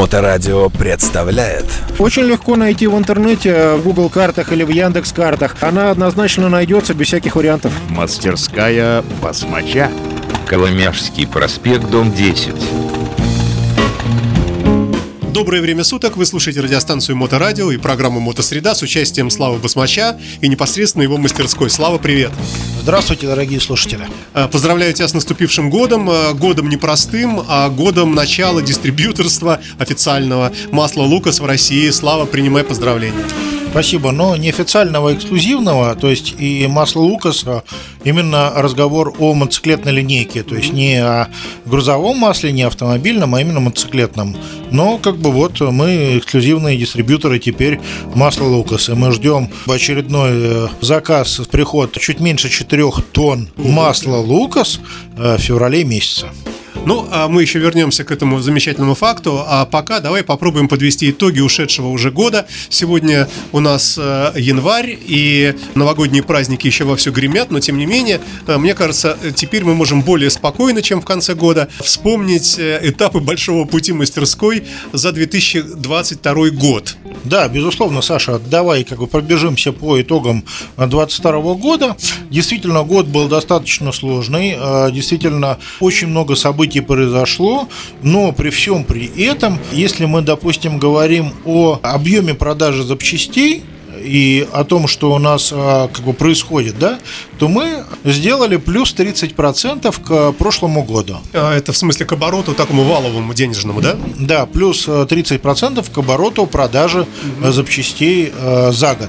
Моторадио представляет Очень легко найти в интернете, в Google картах или в Яндекс картах. Она однозначно найдется без всяких вариантов. Мастерская басмача. Коломяжский проспект, дом 10. Доброе время суток, вы слушаете радиостанцию Моторадио и программу Мотосреда с участием Славы Басмача и непосредственно его мастерской. Слава, привет! Здравствуйте, дорогие слушатели. Э, Поздравляю тебя с наступившим годом, э, годом непростым, а годом начала дистрибьюторства официального масла Лукас в России. Слава, принимай поздравления. Спасибо, но неофициального, эксклюзивного, то есть и масло Лукаса, именно разговор о мотоциклетной линейке, то есть не о грузовом масле, не автомобильном, а именно мотоциклетном. Но как бы вот мы эксклюзивные дистрибьюторы теперь масла Лукас, и мы ждем очередной э, заказ, приход чуть меньше 4 тонн масла Лукас э, в феврале месяце. Ну, а мы еще вернемся к этому замечательному факту. А пока давай попробуем подвести итоги ушедшего уже года. Сегодня у нас э, январь, и новогодние праздники еще вовсю гремят, но тем не менее, э, мне кажется, теперь мы можем более спокойно, чем в конце года, вспомнить э, этапы большого пути мастерской за 2022 год. Да, безусловно, Саша, давай как бы пробежимся по итогам 2022 года. Действительно, год был достаточно сложный, действительно, очень много событий произошло, но при всем при этом, если мы, допустим, говорим о объеме продажи запчастей, и о том, что у нас а, как бы происходит, да, то мы сделали плюс 30% к прошлому году. А Это в смысле к обороту такому валовому денежному, да? Да, плюс э, 30% к обороту продажи э, запчастей э, за год.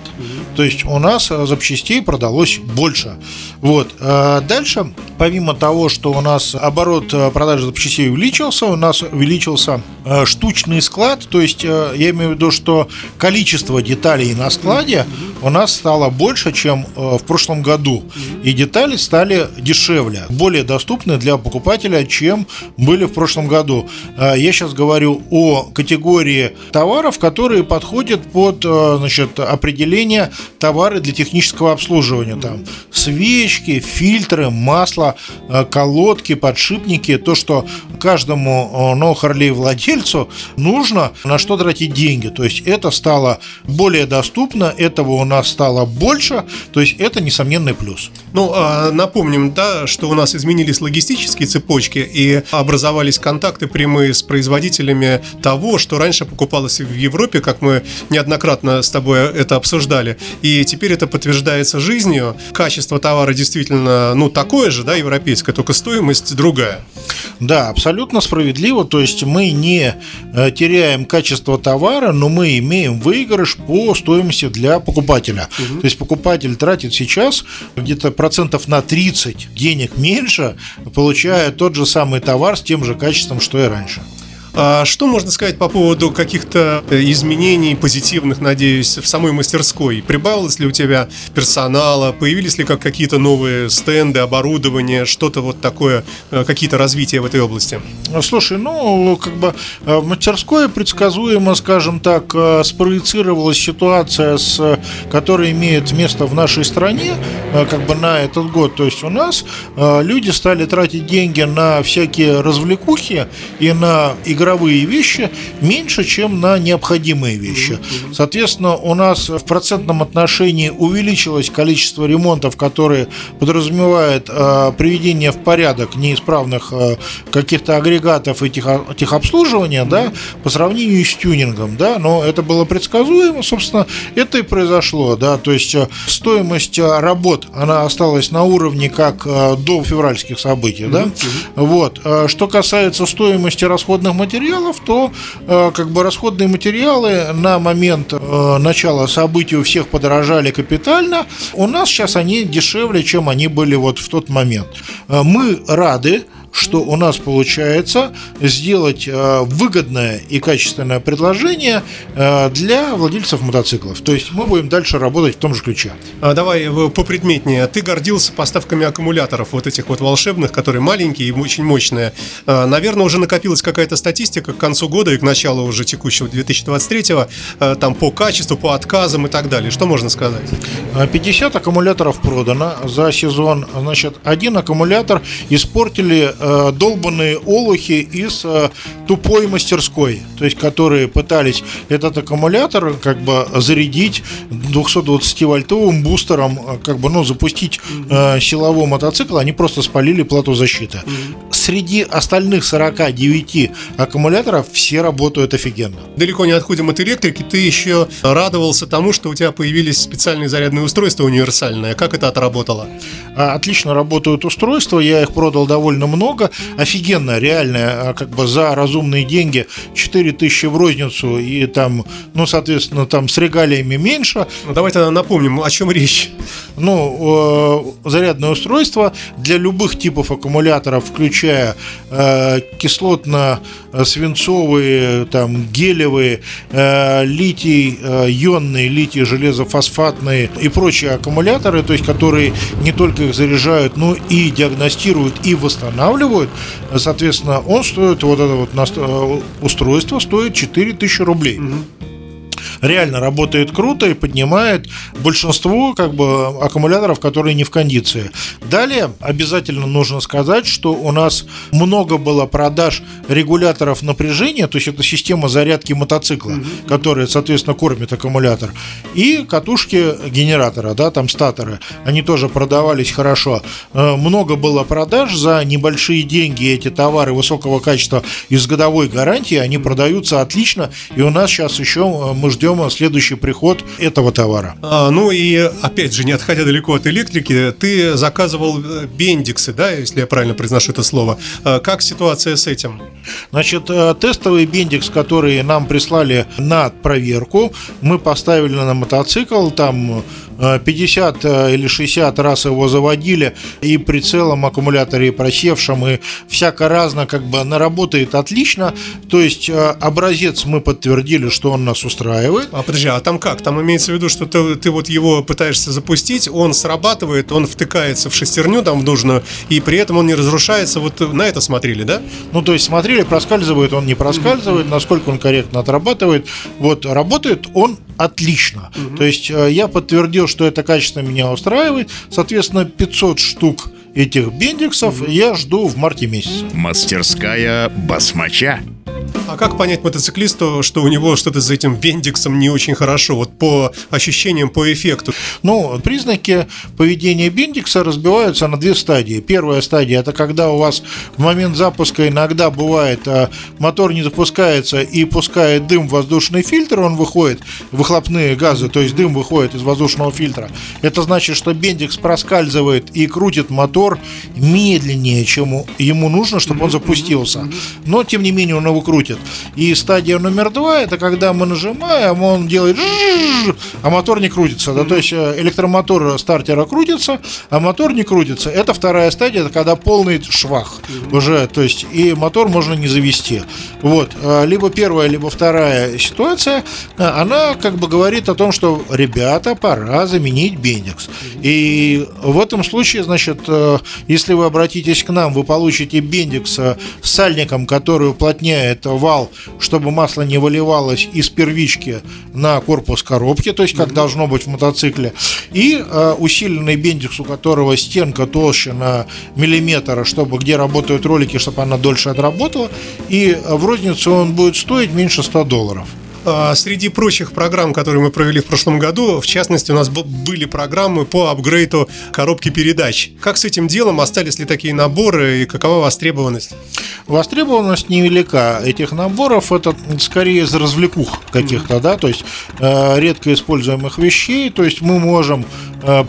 То есть у нас э, запчастей продалось больше. Вот. Э, Дальше, помимо того, что у нас оборот э, продажи запчастей увеличился, у нас увеличился э, штучный склад. То есть э, я имею в виду, что количество деталей на складе у нас стало больше, чем э, в прошлом году. И детали стали дешевле, более доступны для покупателя, чем были в прошлом году. Э, Я сейчас говорю о категории товаров, которые подходят под э, значит, определение товары для технического обслуживания. Там свечки, фильтры, масло, э, колодки, подшипники. То, что каждому ноу-харлей владельцу нужно на что тратить деньги. То есть это стало более доступно, этого у нас стало больше. То есть это несомненный плюс. Ну, а, напомним, да, что у нас изменились логистические цепочки и образовались контакты прямые с производителями того, что раньше покупалось в Европе, как мы неоднократно с тобой это обсуждали. И теперь это подтверждается жизнью. Качество товара действительно, ну, такое же, да, европейское, только стоимость другая. Да, абсолютно справедливо. То есть мы не э, теряем качество товара, но мы имеем выигрыш по стоимости для покупателя. То есть покупатель тратит сейчас где-то процентов на 30 денег меньше, получая тот же самый товар с тем же качеством, что и раньше. А что можно сказать по поводу каких-то э, изменений позитивных, надеюсь, в самой мастерской? Прибавилось ли у тебя персонала? Появились ли как какие-то новые стенды, оборудование, что-то вот такое, э, какие-то развития в этой области? Слушай, ну, как бы э, в мастерской предсказуемо, скажем так, спроецировалась ситуация, с, которая имеет место в нашей стране, как бы на этот год. То есть у нас люди стали тратить деньги на всякие развлекухи и на игровые вещи меньше, чем на необходимые вещи. Соответственно, у нас в процентном отношении увеличилось количество ремонтов, которые подразумевают э, приведение в порядок неисправных э, каких-то агрегатов и техо- техобслуживания, да, по сравнению с тюнингом, да, но это было предсказуемо, собственно, это и произошло, да, то есть э, стоимость э, работ, она осталась на уровне как э, до февральских событий, да, вот, что касается стоимости расходных материалов, то э, как бы расходные материалы на момент э, начала событий у всех подорожали капитально, у нас сейчас они дешевле, чем они были вот в тот момент. Э, Мы рады, что у нас получается сделать э, выгодное и качественное предложение э, для владельцев мотоциклов. То есть мы будем дальше работать в том же ключе. А, давай э, попредметнее. Ты гордился поставками аккумуляторов, вот этих вот волшебных, которые маленькие и очень мощные. А, наверное, уже накопилась какая-то статистика к концу года и к началу уже текущего 2023-го, а, там по качеству, по отказам и так далее. Что можно сказать? Э, 50 аккумуляторов продано за сезон. Значит, один аккумулятор испортили э, долбанные олухи из э, тупой мастерской, то есть которые пытались этот аккумулятор как бы зарядить 220-вольтовым бустером, э, как бы, ну, запустить э, силовой мотоцикл, они просто спалили плату защиты. Среди остальных 49 аккумуляторов все работают офигенно. Далеко не отходим от электрики, ты еще радовался тому, что у тебя появились специальные зарядные устройства универсальные. Как это отработало? Отлично работают устройства, я их продал довольно много. Офигенно, реально, а, как бы за разумные деньги 4000 в розницу и там, ну, соответственно, там с регалиями меньше. Ну, давай тогда напомним, о чем речь. Ну, э, зарядное устройство для любых типов аккумуляторов, включая э, кислотно-свинцовые, там, гелевые, э, литий-ионные, литий-железофосфатные и прочие аккумуляторы, то есть которые не только их заряжают, но и диагностируют и восстанавливают. Соответственно, он стоит, вот это вот э, устройство стоит 4000 рублей реально работает круто и поднимает большинство как бы аккумуляторов, которые не в кондиции. Далее обязательно нужно сказать, что у нас много было продаж регуляторов напряжения, то есть это система зарядки мотоцикла, которая, соответственно, кормит аккумулятор, и катушки генератора, да, там статоры, они тоже продавались хорошо. Э, Много было продаж за небольшие деньги. Эти товары высокого качества и с годовой гарантией, они продаются отлично, и у нас сейчас еще э, мы ждем следующий приход этого товара. А, ну и опять же, не отходя далеко от электрики, ты заказывал э, бендиксы, да, если я правильно произношу это слово. А Как ситуация с этим? Значит, э, тестовый бендикс, который нам прислали на проверку, мы поставили на мотоцикл, там 50 э, или 60 раз его заводили, и при целом аккумуляторе и просевшем, и всяко разно, как бы она работает отлично, то есть э, образец мы подтвердили, что он нас устраивает, А подожди, а там как? Там имеется в виду, что ты, ты вот его пытаешься запустить, он срабатывает, он втыкается в шестерню там в нужную, и при этом он не разрушается. Вот на это смотрели, да? Ну, то есть смотрели, проскальзывает он, не проскальзывает, насколько он корректно отрабатывает. Вот, работает он отлично. То есть э, я подтвердил, что это качество меня устраивает. Соответственно, 500 штук этих бендиксов я жду в марте месяце. Мастерская басмача. А как понять мотоциклисту, что у него что-то с этим бендиксом не очень хорошо, вот по ощущениям, по эффекту? Ну, признаки поведения бендикса разбиваются на две стадии. Первая стадия это когда у вас в момент запуска иногда бывает а, мотор не запускается и пускает дым в воздушный фильтр, он выходит, выхлопные газы, то есть дым выходит из воздушного фильтра. Это значит, что бендикс проскальзывает и крутит мотор медленнее, чем ему нужно, чтобы он запустился. Но, тем не менее, он его крутит. И стадия номер два, это когда мы нажимаем, он делает а мотор не крутится. Да? То есть э, электромотор стартера крутится, а мотор не крутится. Это вторая стадия, это когда полный швах уже, то есть и мотор можно не завести. Вот. Э, Либо первая, либо вторая ситуация, э, она как бы говорит о том, что ребята, пора заменить бендикс. И в этом случае, значит, если вы обратитесь к нам, вы получите бендикс э, с сальником, который уплотняет вал, чтобы масло не выливалось из первички на корпус коробки, то есть как должно быть в мотоцикле, и э, усиленный бендикс, у которого стенка толще на миллиметр, чтобы где работают ролики, чтобы она дольше отработала, и в розницу он будет стоить меньше 100 долларов. А, Среди прочих программ, которые мы провели в прошлом году, в частности, у нас были программы по апгрейду коробки передач. Как с этим делом? Остались ли такие наборы и какова востребованность? Востребованность невелика этих наборов, это скорее из развлекух каких-то, да, то есть э, редко используемых вещей, то есть мы можем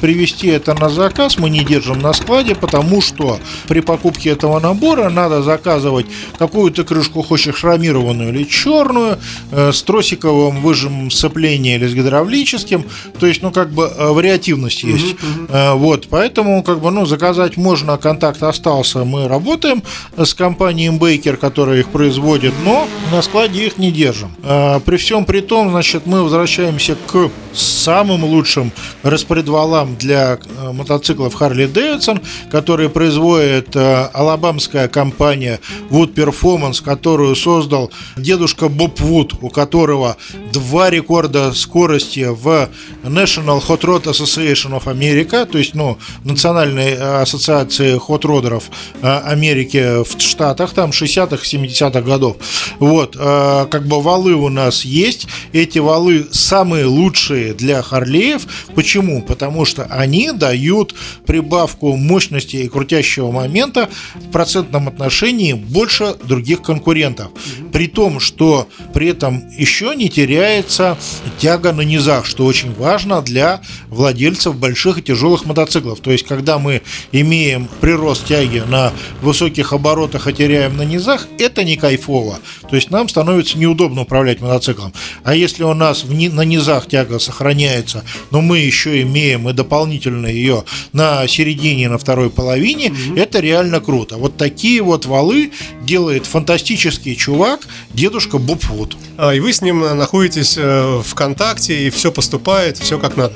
привести это на заказ, мы не держим на складе, потому что при покупке этого набора надо заказывать какую-то крышку, хочешь хромированную или черную, э, с тросиковым выжимом сцепления или с гидравлическим, то есть, ну, как бы э, вариативность есть. Э, Вот, поэтому, как бы, ну, заказать можно, контакт остался, мы работаем с компанией Baker, которая их производит, но на складе их не держим. Э, При всем при том, значит, мы возвращаемся к самым лучшим распредвалам валам для э, мотоциклов Harley Davidson, которые производит э, алабамская компания Wood Performance, которую создал дедушка Боб Вуд, у которого два рекорда скорости в National Hot Rod Association of America, то есть, ну, Национальной ассоциации хот-родеров Америки в Штатах, там 60-х, 70-х годов. Вот, как бы валы у нас есть, эти валы самые лучшие для Харлеев. Почему? Потому что они дают прибавку мощности и крутящего момента в процентном отношении больше других конкурентов. При том, что при этом еще не теряется тяга на низах, что очень важно для владельцев больших и тяжелых мотоциклов. То есть, когда мы имеем прирост тяги на высоких оборотах и теряем на низах, это не кайфово. То есть, нам становится неудобно управлять мотоциклом. А если у нас на низах тяга сохраняется, но мы еще имеем и дополнительно ее на середине, на второй половине, mm-hmm. это реально круто. Вот такие вот валы делает фантастический чувак, дедушка Боб Вуд. А, и вы с ним находитесь э, в контакте, и все поступает, все как надо.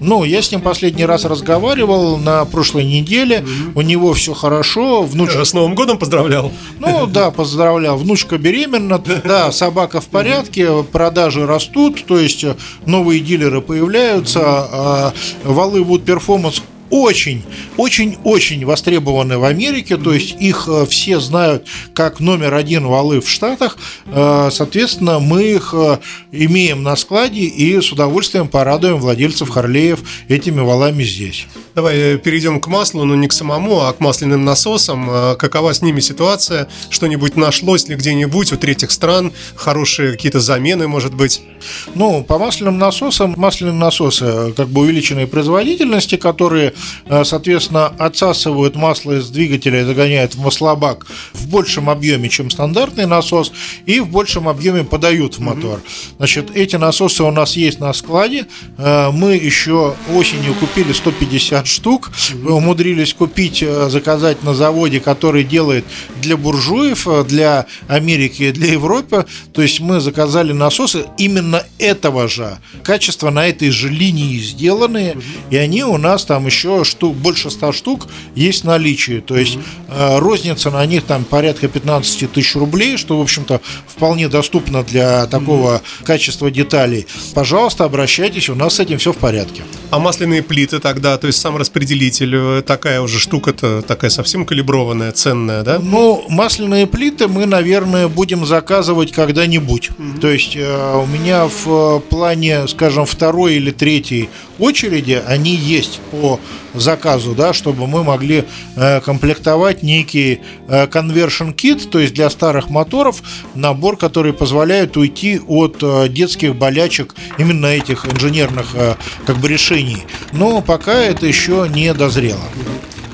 Ну, я с ним последний раз разговаривал на прошлой неделе. Mm-hmm. У него все хорошо. Внучка... С Новым годом поздравлял. Ну да, поздравлял. Внучка беременна, да, собака в порядке, продажи растут, то есть новые дилеры появляются, а валы Wood Performance очень, очень, очень востребованы в Америке, то есть их э, все знают как номер один валы в Штатах, э, соответственно, мы их э, имеем на складе и с удовольствием порадуем владельцев Харлеев этими валами здесь. Давай перейдем к маслу, но не к самому, а к масляным насосам. Какова с ними ситуация? Что-нибудь нашлось ли где-нибудь у третьих стран? Хорошие какие-то замены, может быть? Ну, по масляным насосам, масляные насосы как бы увеличенной производительности, которые соответственно, отсасывают масло из двигателя и загоняют в маслобак в большем объеме, чем стандартный насос, и в большем объеме подают в мотор. Значит, эти насосы у нас есть на складе. Э, мы еще осенью купили 150 штук, мы умудрились купить, э, заказать на заводе, который делает для буржуев, для Америки и для Европы. То есть мы заказали насосы именно этого же качества, на этой же линии сделанные, и они у нас там еще штук, больше 100 штук есть в наличии. То есть mm-hmm. розница на них там порядка 15 тысяч рублей, что, в общем-то, вполне доступно для такого mm-hmm. качества деталей. Пожалуйста, обращайтесь, у нас с этим все в порядке. А масляные плиты тогда, то есть сам распределитель, э, такая уже штука-то такая совсем калиброванная, ценная, да? Ну, масляные плиты мы, наверное, будем заказывать когда-нибудь. Mm-hmm. То есть э, у меня в плане, скажем, второй или третьей очереди они есть по заказу, да, чтобы мы могли э, комплектовать некий э, conversion kit, то есть для старых моторов набор, который позволяет уйти от э, детских болячек именно этих инженерных э, как бы решений. Но пока это еще не дозрело.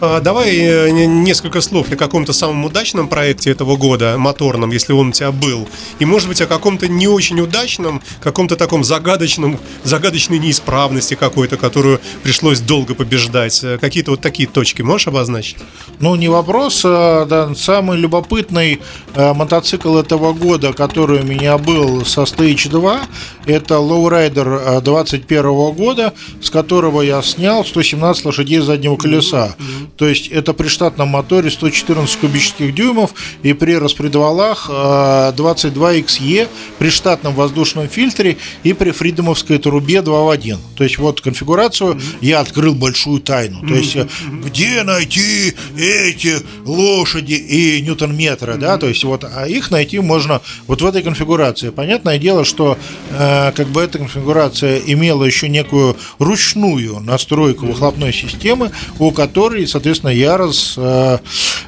А, давай э, несколько слов о каком-то самом удачном проекте этого года, моторном, если он у тебя был. И, может быть, о каком-то не очень удачном, каком-то таком загадочном, загадочной неисправности какой-то, которую пришлось долго побеждать. Э, какие-то вот такие точки можешь обозначить? Ну, не вопрос. А, да, самый любопытный э, мотоцикл этого года, который у меня был со Stage 2, это Lowrider 21 года, с которого я снял 117 лошадей заднего колеса. То есть это при штатном моторе 114 кубических дюймов и при распредвалах 22XE при штатном воздушном фильтре и при фридомовской трубе 2 в 1. То есть вот конфигурацию mm-hmm. я открыл большую тайну. То есть mm-hmm. где найти эти лошади и ньютон-метры, да, то есть вот, а их найти можно вот в этой конфигурации. Понятное дело, что э, как бы эта конфигурация имела еще некую ручную настройку выхлопной системы, у которой, соответственно, я раз, э,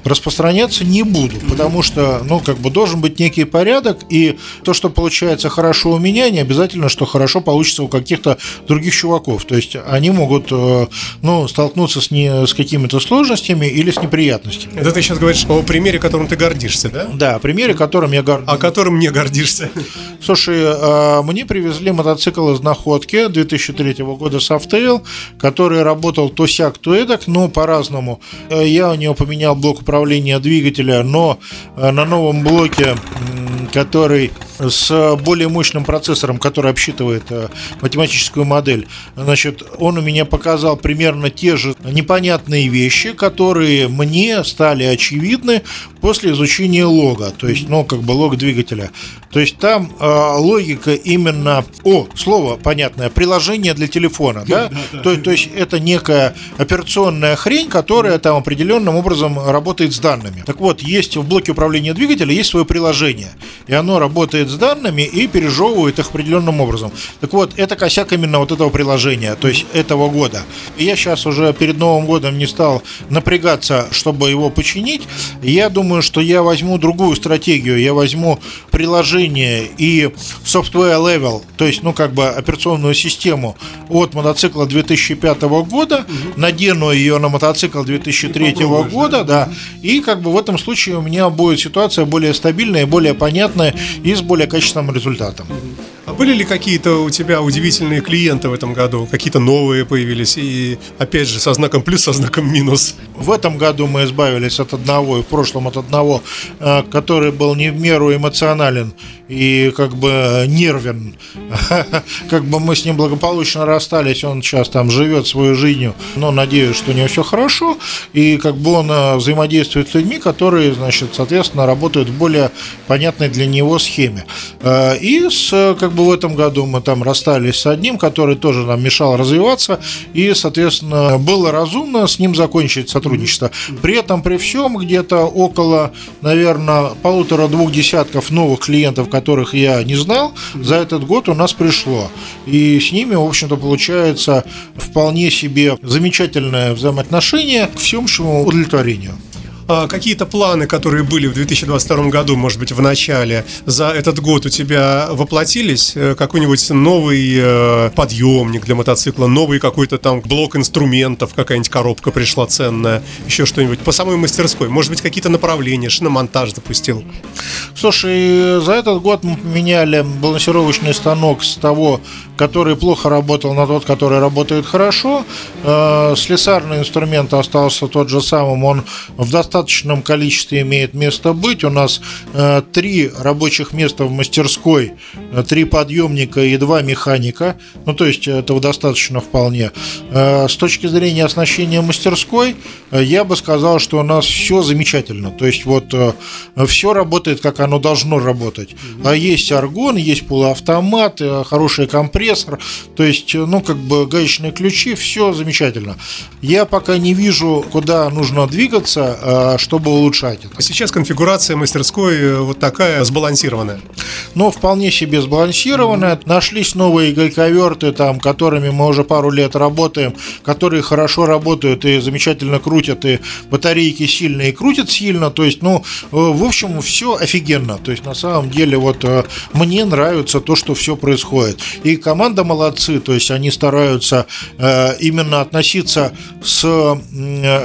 распространяться не буду, потому что, ну, как бы должен быть некий порядок, и то, что получается хорошо у меня, не обязательно, что хорошо получится у каких-то других чуваков. То есть они могут, э, ну, столкнуться с, не, с какими-то сложностями или с неприятностями. Это ты сейчас говоришь о примере, которым ты гордишься, да? Да, примере, которым я горжусь. А которым не гордишься? Слушай, э, мне привезли мотоцикл из находки 2003 года Softail, который работал то сяк, то эдак, но по-разному по-разному. Э, я у него поменял блок управления двигателя, но э, на новом блоке, который с более мощным процессором, который обсчитывает э, математическую модель. Значит, он у меня показал примерно те же непонятные вещи, которые мне стали очевидны после изучения лога, то есть, ну, как бы лог двигателя. То есть там э, логика именно, о, слово понятное, приложение для телефона, да? То, то есть это некая операционная хрень, которая там определенным образом работает с данными. Так вот, есть в блоке управления двигателя есть свое приложение, и оно работает с данными и пережевывает их определенным образом. Так вот, это косяк именно вот этого приложения, то есть этого года. И я сейчас уже перед Новым годом не стал напрягаться, чтобы его починить. Я думаю, что я возьму другую стратегию. Я возьму приложение и software level, то есть, ну, как бы операционную систему от мотоцикла 2005 года, угу. надену ее на мотоцикл 2003 года, да, и как бы в этом случае у меня будет ситуация более стабильная, более понятная и с более качественным результатом. А были ли какие-то у тебя удивительные клиенты в этом году? Какие-то новые появились? И опять же, со знаком плюс, со знаком минус. В этом году мы избавились от одного, и в прошлом от одного, э, который был не в меру эмоционален и как бы нервен. Как бы мы с ним благополучно расстались, он сейчас там живет свою жизнью, но надеюсь, что у него все хорошо, и как бы он э, взаимодействует с людьми, которые, значит, соответственно, работают в более понятной для него схеме. Э, и с, как бы в этом году мы там расстались с одним, который тоже нам мешал развиваться, и, соответственно, было разумно с ним закончить сотрудничество. При этом, при всем, где-то около, наверное, полутора-двух десятков новых клиентов, которых я не знал, за этот год у нас пришло. И с ними, в общем-то, получается вполне себе замечательное взаимоотношение к всеобщему удовлетворению. А какие-то планы, которые были в 2022 году, может быть, в начале, за этот год у тебя воплотились? Э, какой-нибудь новый э, подъемник для мотоцикла, новый какой-то там блок инструментов, какая-нибудь коробка пришла ценная, еще что-нибудь по самой мастерской? Может быть, какие-то направления, шиномонтаж запустил? Слушай, за этот год мы поменяли балансировочный станок с того, который плохо работал, на тот, который работает хорошо. Э, слесарный инструмент остался тот же самым, он в достаточно достаточном количестве имеет место быть. У нас э, три рабочих места в мастерской, э, три подъемника и два механика. Ну, то есть этого достаточно вполне. Э, с точки зрения оснащения мастерской, э, я бы сказал, что у нас все замечательно. То есть вот э, все работает, как оно должно работать. А есть аргон, есть полуавтомат, э, хороший компрессор. То есть, э, ну, как бы гаечные ключи, все замечательно. Я пока не вижу, куда нужно двигаться, э, чтобы улучшать это. Сейчас конфигурация мастерской э, вот такая сбалансированная. Ну, вполне себе сбалансированная. Нашлись новые гайковерты, там, которыми мы уже пару лет работаем, которые хорошо работают и замечательно крутят, и батарейки сильные крутят сильно. То есть, ну, э, в общем, все офигенно. То есть, на самом деле, вот мне нравится то, что все происходит. И команда молодцы, то есть они стараются именно относиться с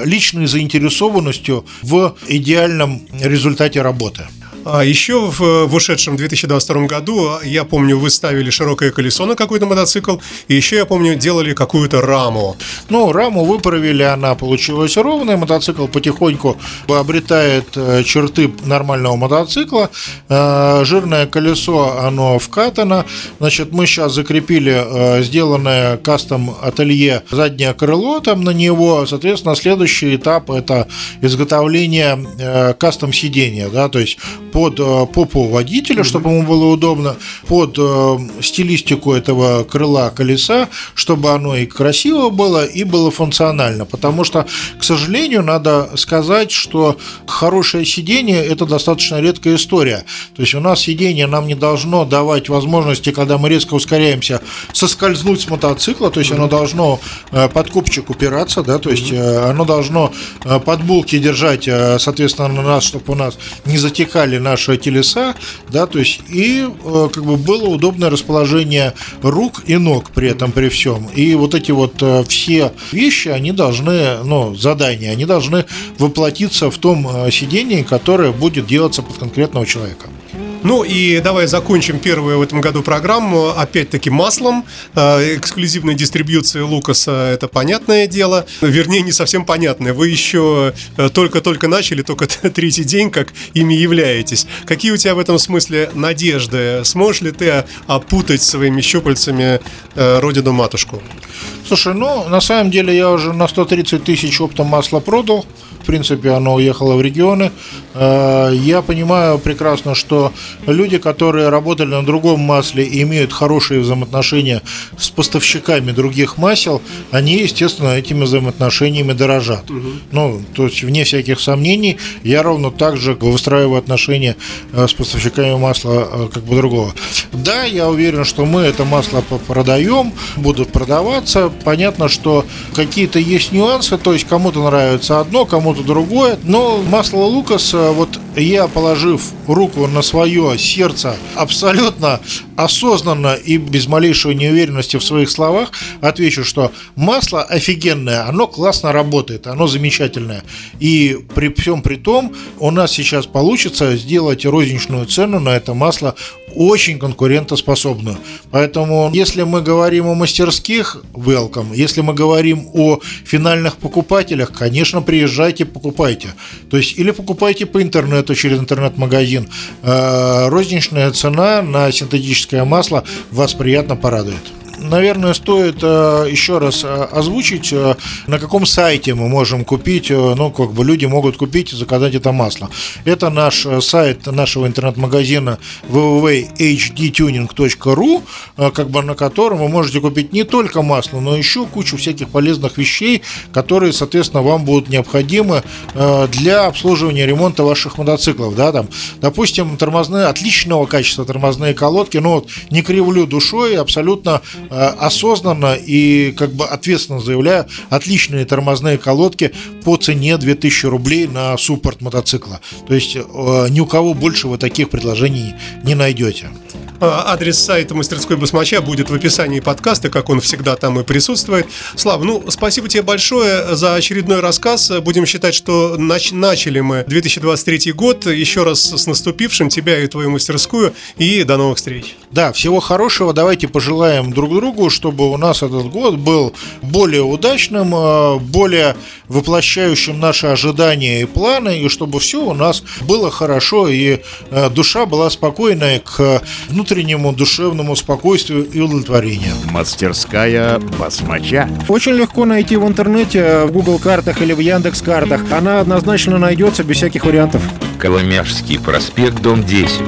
личной заинтересованностью в идеальном результате работы. А еще в, в ушедшем 2022 году, я помню, вы ставили широкое колесо на какой-то мотоцикл, и еще, я помню, делали какую-то раму. Ну, раму выправили, она получилась ровная, мотоцикл потихоньку обретает э, черты нормального мотоцикла, э, жирное колесо, оно вкатано, значит, мы сейчас закрепили э, сделанное кастом ателье заднее крыло там на него, соответственно, следующий этап это изготовление кастом сидения, да, то есть под э, попу водителя, чтобы ему было удобно, под э, стилистику этого крыла колеса, чтобы оно и красиво было, и было функционально. Потому что, к сожалению, надо сказать, что хорошее сидение – это достаточно редкая история. То есть у нас сидение нам не должно давать возможности, когда мы резко ускоряемся, соскользнуть с мотоцикла, то есть оно должно э, под копчик упираться, да, то есть оно должно под булки держать, соответственно, на нас, чтобы у нас не затекали наши телеса, да, то есть и э, как бы было удобное расположение рук и ног при этом, при всем. И вот эти вот э, все вещи, они должны, ну, задания, они должны воплотиться в том э, сидении, которое будет делаться под конкретного человека. Ну и давай закончим первую в этом году программу опять-таки маслом. Э, эксклюзивной дистрибьюции Лукаса это понятное дело. Вернее, не совсем понятное. Вы еще э, только-только начали, только третий день, как ими являетесь. Какие у тебя в этом смысле надежды? Сможешь ли ты опутать своими щупальцами э, родину-матушку? Слушай, ну, на самом деле я уже на 130 тысяч оптом масла продал. Принципе, оно уехало в регионы. Э, я понимаю прекрасно, что люди, которые работали на другом масле и имеют хорошие взаимоотношения с поставщиками других масел, они, естественно, этими взаимоотношениями дорожат. Угу. Ну, то есть, вне всяких сомнений, я ровно так же выстраиваю отношения э, с поставщиками масла э, как бы другого. Да, я уверен, что мы это масло продаем, будут продаваться. Понятно, что какие-то есть нюансы, то есть кому-то нравится одно, кому-то другое, но масло Лукас вот я, положив руку на свое сердце абсолютно осознанно и без малейшей неуверенности в своих словах, отвечу, что масло офигенное, оно классно работает, оно замечательное. И при всем при том, у нас сейчас получится сделать розничную цену на это масло очень конкурентоспособную. Поэтому, если мы говорим о мастерских, welcome. Если мы говорим о финальных покупателях, конечно, приезжайте, покупайте. То есть, или покупайте по интернету через интернет-магазин. Э, розничная цена на синтетическое масло вас приятно порадует наверное, стоит э, еще раз э, озвучить, э, на каком сайте мы можем купить, ну, как бы люди могут купить и заказать это масло. Это наш сайт нашего интернет-магазина www.hdtuning.ru, как бы на котором вы можете купить не только масло, но еще кучу всяких полезных вещей, которые, соответственно, вам будут необходимы для обслуживания ремонта ваших мотоциклов, да, там, допустим, тормозные, отличного качества тормозные колодки, ну, вот, не кривлю душой, абсолютно осознанно и как бы ответственно заявляю, отличные тормозные колодки по цене 2000 рублей на суппорт мотоцикла. То есть э, ни у кого больше вы таких предложений не найдете. А, адрес сайта мастерской басмача будет в описании подкаста, как он всегда там и присутствует. Слава, ну, спасибо тебе большое за очередной рассказ. Будем считать, что нач- начали мы 2023 год. Еще раз с наступившим тебя и твою мастерскую. И до новых встреч. Да, всего хорошего. Давайте пожелаем друг другу, чтобы у нас этот год был более удачным, э, более воплощающим наши ожидания и планы, и чтобы все у нас было хорошо, и э, душа была спокойная к внутреннему внутреннему душевному спокойствию и удовлетворению. Мастерская басмача. Очень легко найти в интернете, в Google картах или в Яндекс картах. Она однозначно найдется без всяких вариантов. Коломяжский проспект, дом 10.